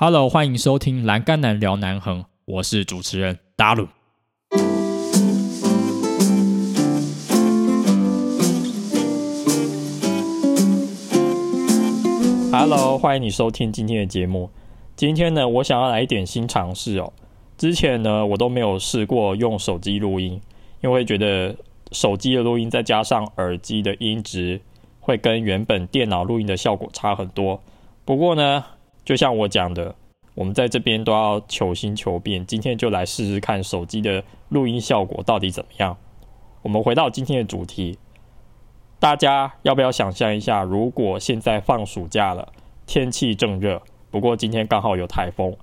Hello，欢迎收听《栏杆男聊南横》，我是主持人达鲁。Hello，欢迎你收听今天的节目。今天呢，我想要来一点新尝试哦。之前呢，我都没有试过用手机录音，因为觉得手机的录音再加上耳机的音质，会跟原本电脑录音的效果差很多。不过呢，就像我讲的，我们在这边都要求新求变。今天就来试试看手机的录音效果到底怎么样。我们回到今天的主题，大家要不要想象一下，如果现在放暑假了，天气正热，不过今天刚好有台风，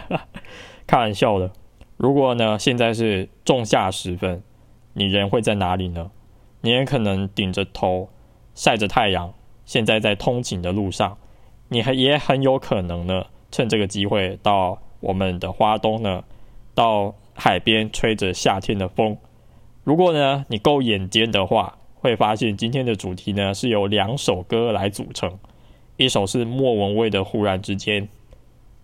开玩笑的。如果呢，现在是仲夏时分，你人会在哪里呢？你也可能顶着头晒着太阳，现在在通勤的路上。你还也很有可能呢，趁这个机会到我们的花东呢，到海边吹着夏天的风。如果呢你够眼尖的话，会发现今天的主题呢是由两首歌来组成，一首是莫文蔚的《忽然之间》，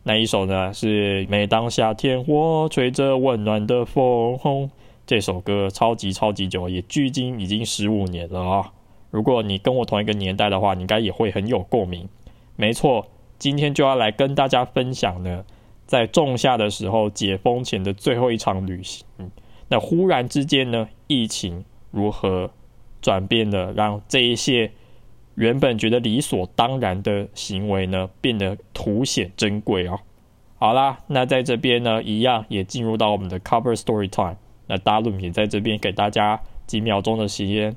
那一首呢是每当夏天我吹着温暖的风。这首歌超级超级久，也距今已经十五年了啊！如果你跟我同一个年代的话，你应该也会很有共鸣。没错，今天就要来跟大家分享呢，在仲夏的时候解封前的最后一场旅行。那忽然之间呢，疫情如何转变了，让这一些原本觉得理所当然的行为呢，变得凸显珍贵哦。好啦，那在这边呢，一样也进入到我们的 cover story time。那大陆也在这边给大家几秒钟的时间，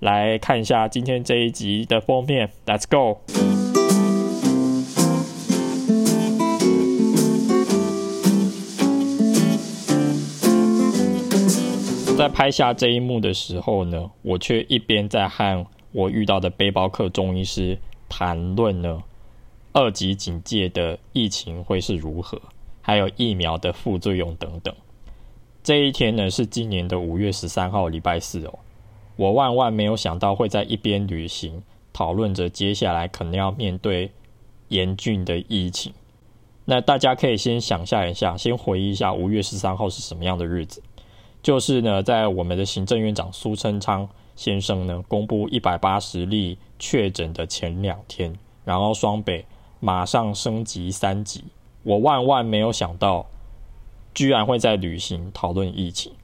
来看一下今天这一集的封面。Let's go。拍下这一幕的时候呢，我却一边在和我遇到的背包客中医师谈论呢二级警戒的疫情会是如何，还有疫苗的副作用等等。这一天呢是今年的五月十三号，礼拜四哦。我万万没有想到会在一边旅行，讨论着接下来可能要面对严峻的疫情。那大家可以先想象一下，先回忆一下五月十三号是什么样的日子。就是呢，在我们的行政院长苏贞昌先生呢公布一百八十例确诊的前两天，然后双北马上升级三级。我万万没有想到，居然会在旅行讨论疫情，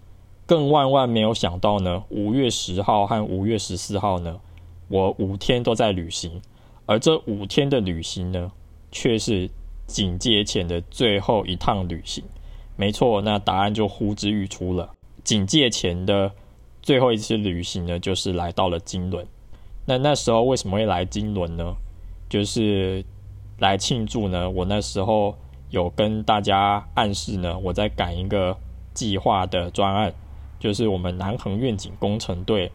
更万万没有想到呢，五月十号和五月十四号呢，我五天都在旅行，而这五天的旅行呢，却是警戒前的最后一趟旅行。没错，那答案就呼之欲出了。警戒前的最后一次旅行呢，就是来到了金轮。那那时候为什么会来金轮呢？就是来庆祝呢。我那时候有跟大家暗示呢，我在赶一个计划的专案，就是我们南横愿景工程队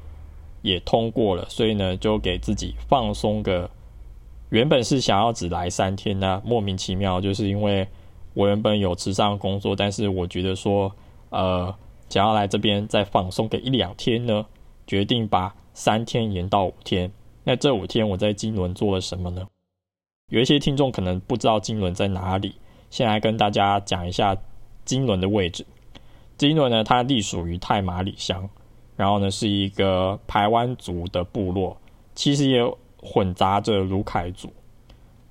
也通过了，所以呢，就给自己放松个。原本是想要只来三天呢，莫名其妙，就是因为我原本有慈善工作，但是我觉得说，呃。想要来这边再放松个一两天呢，决定把三天延到五天。那这五天我在金轮做了什么呢？有一些听众可能不知道金轮在哪里，先来跟大家讲一下金轮的位置。金轮呢，它隶属于太马里乡，然后呢是一个排湾族的部落，其实也混杂着卢凯族。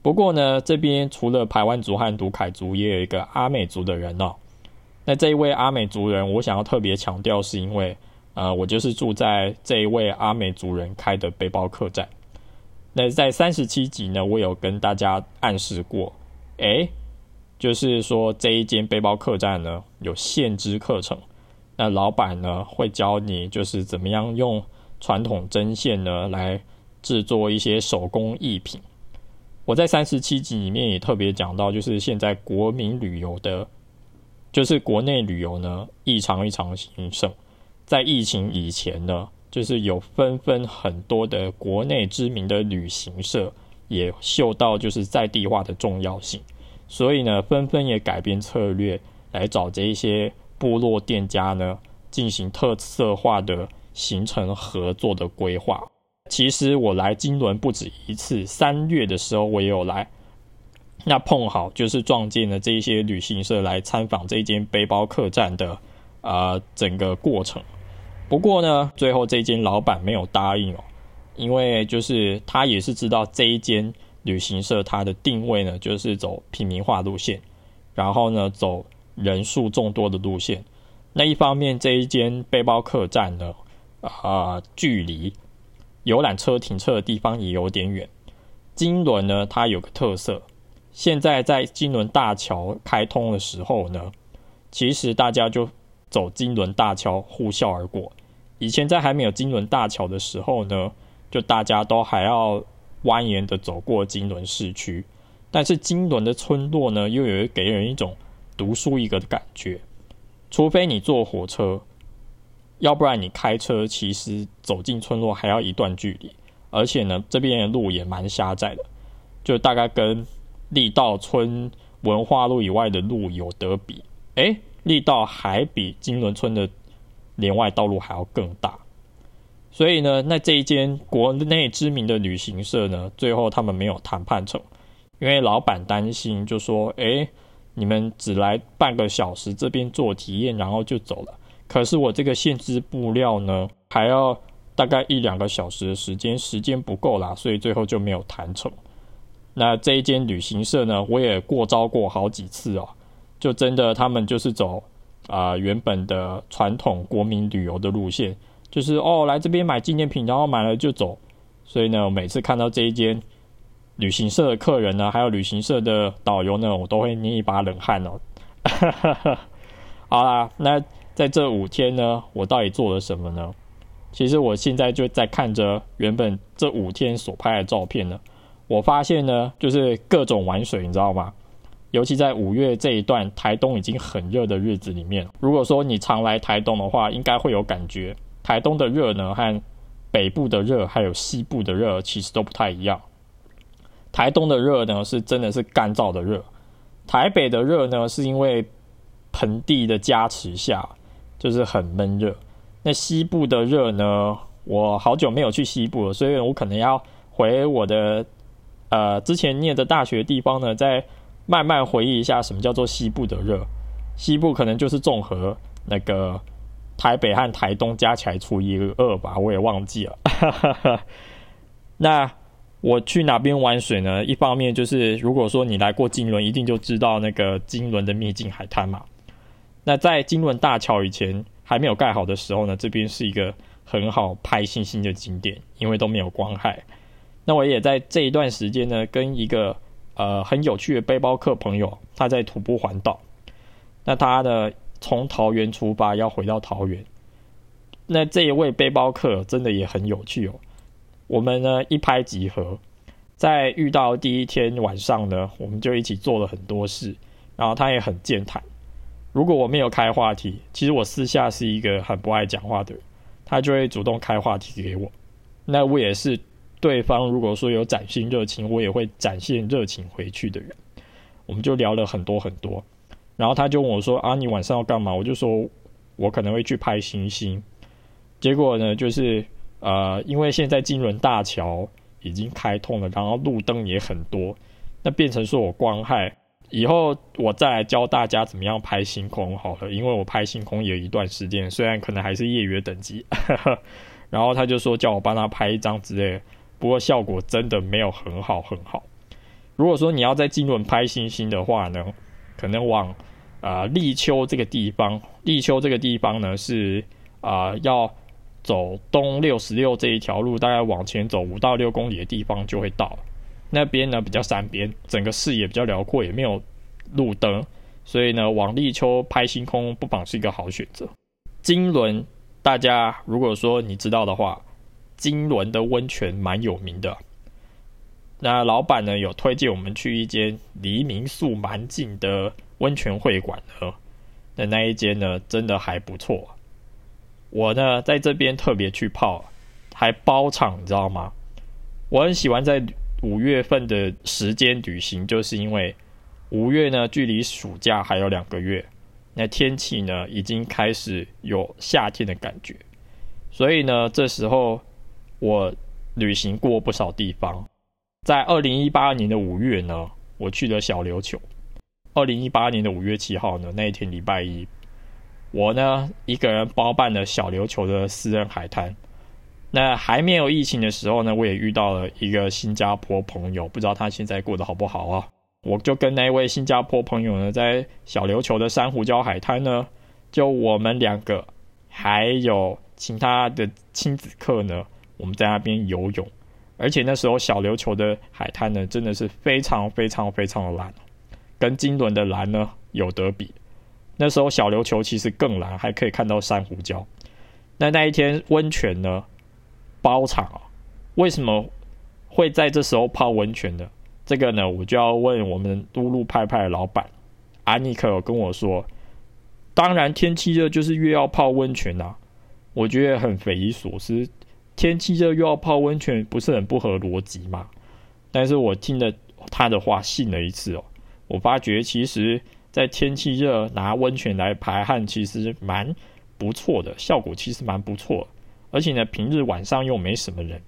不过呢，这边除了排湾族和卢凯族，也有一个阿美族的人哦。那这一位阿美族人，我想要特别强调，是因为，呃，我就是住在这一位阿美族人开的背包客栈。那在三十七集呢，我有跟大家暗示过，诶，就是说这一间背包客栈呢有现织课程，那老板呢会教你就是怎么样用传统针线呢来制作一些手工艺品。我在三十七集里面也特别讲到，就是现在国民旅游的。就是国内旅游呢异常异常兴盛，在疫情以前呢，就是有纷纷很多的国内知名的旅行社也嗅到就是在地化的重要性，所以呢，纷纷也改变策略来找这一些部落店家呢进行特色化的行程合作的规划。其实我来金轮不止一次，三月的时候我也有来，那碰好就是撞见了这一些旅行社来参访这间背包客栈的啊整个过程。不过呢，最后这间老板没有答应哦，因为就是他也是知道这一间旅行社它的定位呢，就是走平民化路线，然后呢走人数众多的路线。那一方面，这一间背包客栈呢，啊，距离游览车停车的地方也有点远。金轮呢，它有个特色。现在在金轮大桥开通的时候呢，其实大家就走金轮大桥呼啸而过。以前在还没有金轮大桥的时候呢，就大家都还要蜿蜒的走过金轮市区。但是金轮的村落呢，又有给人一种独树一格的感觉。除非你坐火车，要不然你开车，其实走进村落还要一段距离。而且呢，这边的路也蛮狭窄的，就大概跟。力道村文化路以外的路有得比，哎，力道还比金轮村的连外道路还要更大，所以呢，那这一间国内知名的旅行社呢，最后他们没有谈判成，因为老板担心，就说，哎，你们只来半个小时这边做体验，然后就走了，可是我这个限制布料呢，还要大概一两个小时的时间，时间不够啦，所以最后就没有谈成。那这一间旅行社呢，我也过招过好几次哦，就真的他们就是走啊原本的传统国民旅游的路线，就是哦来这边买纪念品，然后买了就走。所以呢，每次看到这一间旅行社的客人呢，还有旅行社的导游呢，我都会捏一把冷汗哦。好啦，那在这五天呢，我到底做了什么呢？其实我现在就在看着原本这五天所拍的照片呢。我发现呢，就是各种玩水，你知道吗？尤其在五月这一段台东已经很热的日子里面，如果说你常来台东的话，应该会有感觉。台东的热呢，和北部的热还有西部的热其实都不太一样。台东的热呢，是真的是干燥的热；台北的热呢，是因为盆地的加持下，就是很闷热。那西部的热呢，我好久没有去西部了，所以我可能要回我的。呃，之前念的大学地方呢，再慢慢回忆一下什么叫做西部的热。西部可能就是综合那个台北和台东加起来除以二吧，我也忘记了。那我去哪边玩水呢？一方面就是如果说你来过金轮，一定就知道那个金轮的秘境海滩嘛。那在金轮大桥以前还没有盖好的时候呢，这边是一个很好拍星星的景点，因为都没有光害。那我也在这一段时间呢，跟一个呃很有趣的背包客朋友，他在徒步环岛。那他呢，从桃园出发要回到桃园。那这一位背包客真的也很有趣哦。我们呢一拍即合，在遇到第一天晚上呢，我们就一起做了很多事。然后他也很健谈。如果我没有开话题，其实我私下是一个很不爱讲话的人，他就会主动开话题给我。那我也是。对方如果说有展现热情，我也会展现热情回去的人。我们就聊了很多很多，然后他就问我说：“啊，你晚上要干嘛？”我就说：“我可能会去拍星星。”结果呢，就是呃，因为现在金轮大桥已经开通了，然后路灯也很多，那变成说我光害。以后我再来教大家怎么样拍星空好了，因为我拍星空也有一段时间，虽然可能还是业余等级。然后他就说叫我帮他拍一张之类。不过效果真的没有很好很好。如果说你要在金轮拍星星的话呢，可能往啊立秋这个地方，立秋这个地方呢是啊要走东六十六这一条路，大概往前走五到六公里的地方就会到。那边呢比较山边，整个视野比较辽阔，也没有路灯，所以呢往立秋拍星空不妨是一个好选择。金轮大家如果说你知道的话。金轮的温泉蛮有名的，那老板呢有推荐我们去一间离民宿蛮近的温泉会馆呢，那那一间呢真的还不错。我呢在这边特别去泡，还包场，你知道吗？我很喜欢在五月份的时间旅行，就是因为五月呢距离暑假还有两个月，那天气呢已经开始有夏天的感觉，所以呢这时候。我旅行过不少地方，在二零一八年的五月呢，我去了小琉球。二零一八年的五月七号呢，那一天礼拜一，我呢一个人包办了小琉球的私人海滩。那还没有疫情的时候呢，我也遇到了一个新加坡朋友，不知道他现在过得好不好啊？我就跟那位新加坡朋友呢，在小琉球的珊瑚礁海滩呢，就我们两个，还有其他的亲子客呢，我们在那边游泳。而且那时候小琉球的海滩呢，真的是非常非常非常的蓝，跟金轮的蓝呢有得比。那时候小琉球其实更蓝，还可以看到珊瑚礁。那那一天温泉呢？包场啊，为什么会在这时候泡温泉呢？这个呢，我就要问我们都路派派的老板安妮克跟我说，当然天气热就是越要泡温泉呐。我觉得很匪夷所思，天气热又要泡温泉，不是很不合逻辑吗？但是我听了他的话，信了一次哦。我发觉其实，在天气热拿温泉来排汗，其实蛮不错的，效果其实蛮不错。而且呢，平日晚上又没什么人，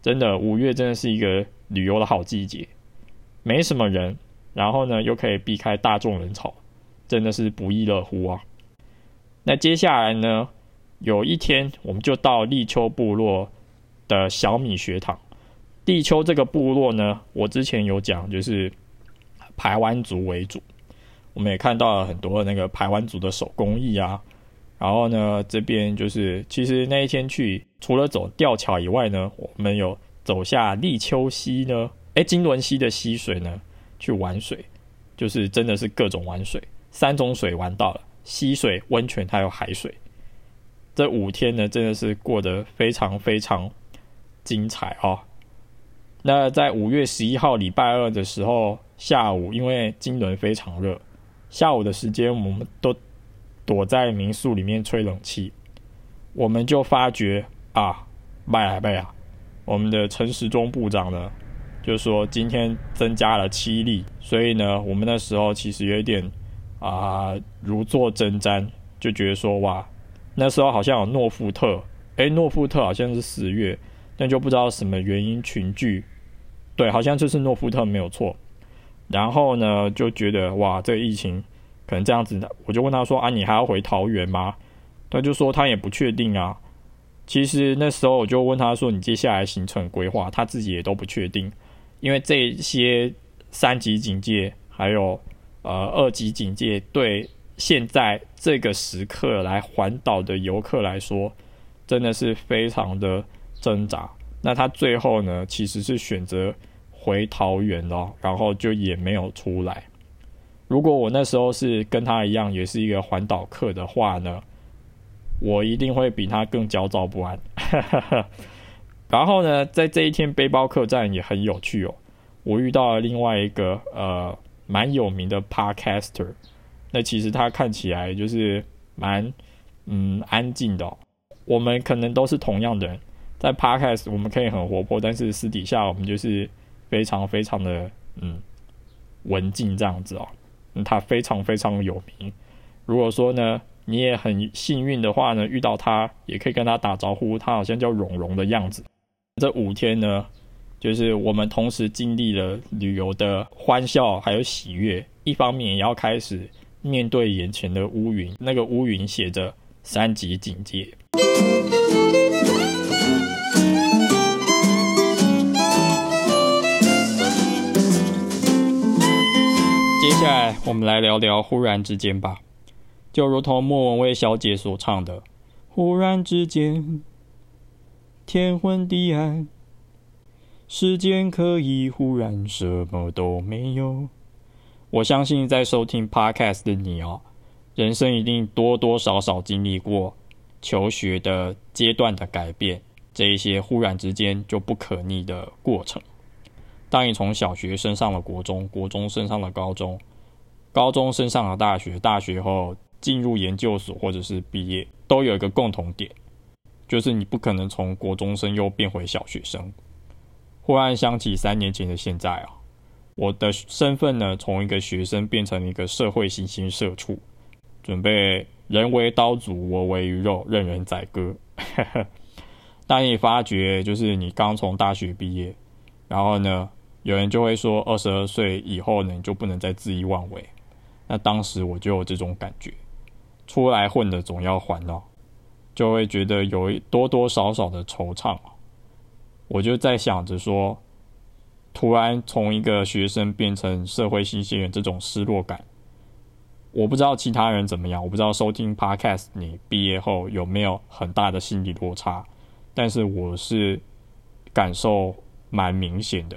真的五月真的是一个旅游的好季节，没什么人，然后呢又可以避开大众人潮，真的是不亦乐乎啊！那接下来呢，有一天我们就到立秋部落的小米学堂。立秋这个部落呢，我之前有讲，就是排湾族为主，我们也看到了很多那个排湾族的手工艺啊。然后呢，这边就是其实那一天去，除了走吊桥以外呢，我们有走下立秋溪呢，哎，金轮溪的溪水呢，去玩水，就是真的是各种玩水，三种水玩到了，溪水、温泉还有海水。这五天呢，真的是过得非常非常精彩哦。那在五月十一号礼拜二的时候下午，因为金轮非常热，下午的时间我们都。躲在民宿里面吹冷气，我们就发觉啊，拜啊拜啊！我们的陈时中部长呢，就说今天增加了七例，所以呢，我们那时候其实有点啊如坐针毡，就觉得说哇，那时候好像有诺富特，哎，诺富特好像是十月，但就不知道什么原因群聚，对，好像就是诺富特没有错，然后呢，就觉得哇，这个疫情。可能这样子的，我就问他说：“啊，你还要回桃园吗？”他就说他也不确定啊。其实那时候我就问他说：“你接下来行程规划？”他自己也都不确定，因为这些三级警戒还有呃二级警戒，对现在这个时刻来环岛的游客来说，真的是非常的挣扎。那他最后呢，其实是选择回桃园了，然后就也没有出来。如果我那时候是跟他一样，也是一个环岛客的话呢，我一定会比他更焦躁不安。然后呢，在这一天背包客栈也很有趣哦，我遇到了另外一个呃蛮有名的 Podcaster，那其实他看起来就是蛮嗯安静的。我们可能都是同样的人，在 Podcast 我们可以很活泼，但是私底下我们就是非常非常的嗯文静这样子哦。他非常非常有名。如果说呢，你也很幸运的话呢，遇到他也可以跟他打招呼。他好像叫蓉蓉的样子。这五天呢，就是我们同时经历了旅游的欢笑还有喜悦，一方面也要开始面对眼前的乌云。那个乌云写着三级警戒。接下来，我们来聊聊忽然之间吧。就如同莫文蔚小姐所唱的：“忽然之间，天昏地暗，时间可以忽然什么都没有。”我相信在收听 Podcast 的你哦，人生一定多多少少经历过求学的阶段的改变，这一些忽然之间就不可逆的过程。当你从小学升上了国中，国中升上了高中，高中升上了大学，大学后进入研究所或者是毕业，都有一个共同点，就是你不可能从国中生又变回小学生。忽然想起三年前的现在啊，我的身份呢，从一个学生变成一个社会新兴社畜，准备人为刀俎，我为鱼肉，任人宰割。当你发觉，就是你刚从大学毕业，然后呢？有人就会说，二十二岁以后呢，你就不能再恣意妄为。那当时我就有这种感觉，出来混的总要还哦，就会觉得有多多少少的惆怅。我就在想着说，突然从一个学生变成社会新鲜人，这种失落感，我不知道其他人怎么样，我不知道收听 Podcast 你毕业后有没有很大的心理落差，但是我是感受蛮明显的。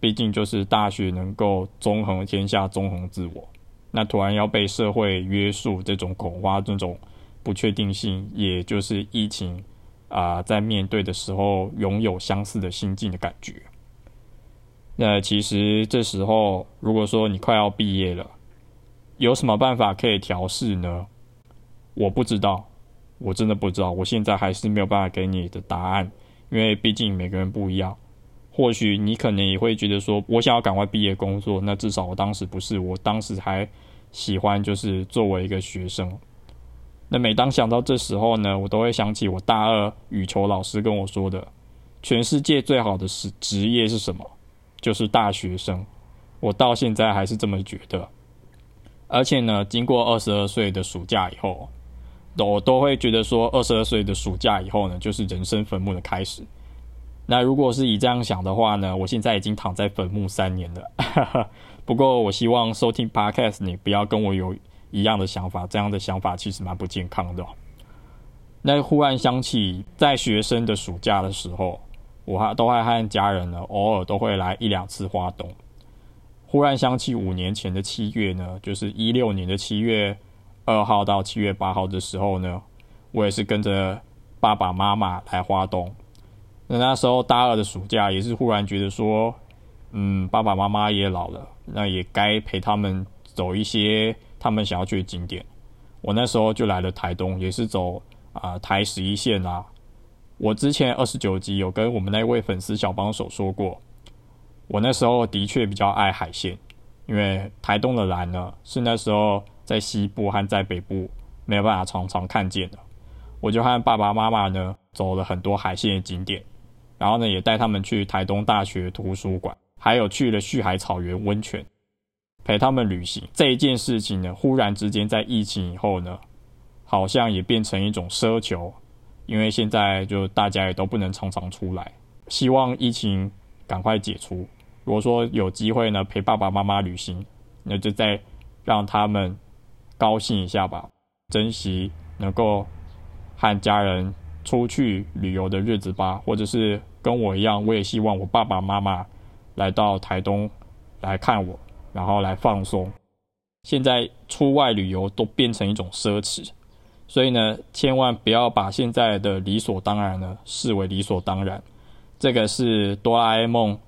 毕竟就是大学能够纵横天下、纵横自我，那突然要被社会约束，这种恐慌、这种不确定性，也就是疫情啊，在面对的时候拥有相似的心境的感觉。那其实这时候，如果说你快要毕业了，有什么办法可以调试呢？我不知道，我真的不知道，我现在还是没有办法给你的答案，因为毕竟每个人不一样。或许你可能也会觉得说，我想要赶快毕业工作。那至少我当时不是，我当时还喜欢就是作为一个学生。那每当想到这时候呢，我都会想起我大二羽球老师跟我说的：全世界最好的是职业是什么？就是大学生。我到现在还是这么觉得。而且呢，经过二十二岁的暑假以后，我都会觉得说，二十二岁的暑假以后呢，就是人生坟墓的开始。那如果是以这样想的话呢？我现在已经躺在坟墓三年了。不过我希望收听 Podcast 你不要跟我有一样的想法，这样的想法其实蛮不健康的。那忽然想起在学生的暑假的时候，我还都会和家人呢，偶尔都会来一两次花东。忽然想起五年前的七月呢，就是一六年的七月二号到七月八号的时候呢，我也是跟着爸爸妈妈来花东。那那时候大二的暑假也是忽然觉得说，嗯，爸爸妈妈也老了，那也该陪他们走一些他们想要去的景点。我那时候就来了台东，也是走啊台十一线啊。我之前二十九集有跟我们那位粉丝小帮手说过，我那时候的确比较爱海鲜，因为台东的蓝呢是那时候在西部和在北部没有办法常常看见的。我就和爸爸妈妈呢走了很多海鲜的景点。然后呢，也带他们去台东大学图书馆，还有去了旭海草原温泉，陪他们旅行。这一件事情呢，忽然之间在疫情以后呢，好像也变成一种奢求，因为现在就大家也都不能常常出来，希望疫情赶快解除。如果说有机会呢，陪爸爸妈妈旅行，那就再让他们高兴一下吧，珍惜能够和家人。出去旅游的日子吧，或者是跟我一样，我也希望我爸爸妈妈来到台东来看我，然后来放松。现在出外旅游都变成一种奢侈，所以呢，千万不要把现在的理所当然呢视为理所当然。这个是哆啦 A 梦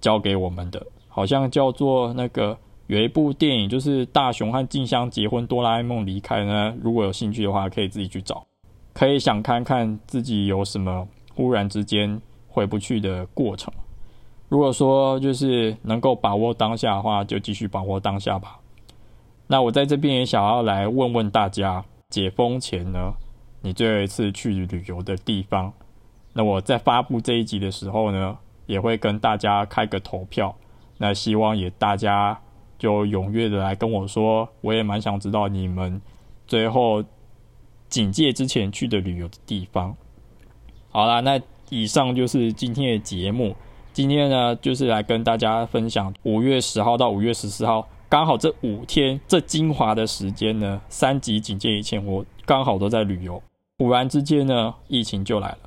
教给我们的，好像叫做那个有一部电影，就是大雄和静香结婚，哆啦 A 梦离开呢。如果有兴趣的话，可以自己去找。可以想看看自己有什么忽然之间回不去的过程。如果说就是能够把握当下的话，就继续把握当下吧。那我在这边也想要来问问大家，解封前呢，你最后一次去旅游的地方？那我在发布这一集的时候呢，也会跟大家开个投票。那希望也大家就踊跃的来跟我说，我也蛮想知道你们最后。警戒之前去的旅游的地方。好啦，那以上就是今天的节目。今天呢，就是来跟大家分享五月十号到五月十四号，刚好这五天这精华的时间呢，三级警戒以前，我刚好都在旅游。忽然之间呢，疫情就来了，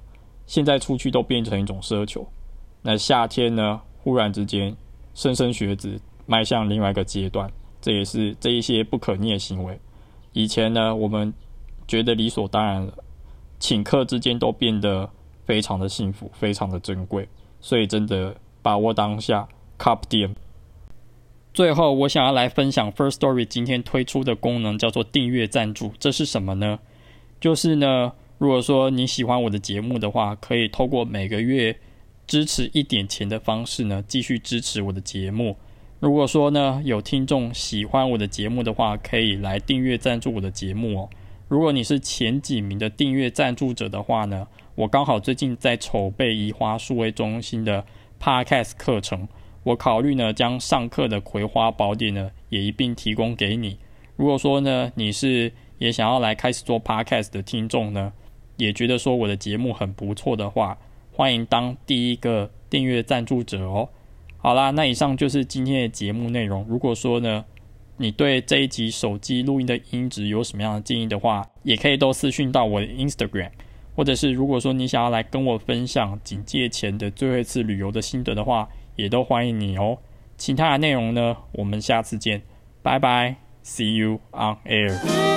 现在出去都变成一种奢求。那夏天呢，忽然之间，莘莘学子迈向另外一个阶段，这也是这一些不可逆的行为。以前呢，我们。觉得理所当然了，请客之间都变得非常的幸福，非常的珍贵，所以真的把握当下。Cup DM。最后，我想要来分享 First Story 今天推出的功能，叫做订阅赞助。这是什么呢？就是呢，如果说你喜欢我的节目的话，可以透过每个月支持一点钱的方式呢，继续支持我的节目。如果说呢，有听众喜欢我的节目的话，可以来订阅赞助我的节目哦。如果你是前几名的订阅赞助者的话呢，我刚好最近在筹备移花数位中心的 Podcast 课程，我考虑呢将上课的葵花宝典呢也一并提供给你。如果说呢你是也想要来开始做 podcast 的听众呢，也觉得说我的节目很不错的话，欢迎当第一个订阅赞助者哦。好啦，那以上就是今天的节目内容。如果说呢，你对这一集手机录音的音质有什么样的建议的话，也可以都私讯到我的 Instagram，或者是如果说你想要来跟我分享警戒前的最后一次旅游的心得的话，也都欢迎你哦。其他的内容呢，我们下次见，拜拜，See you on air。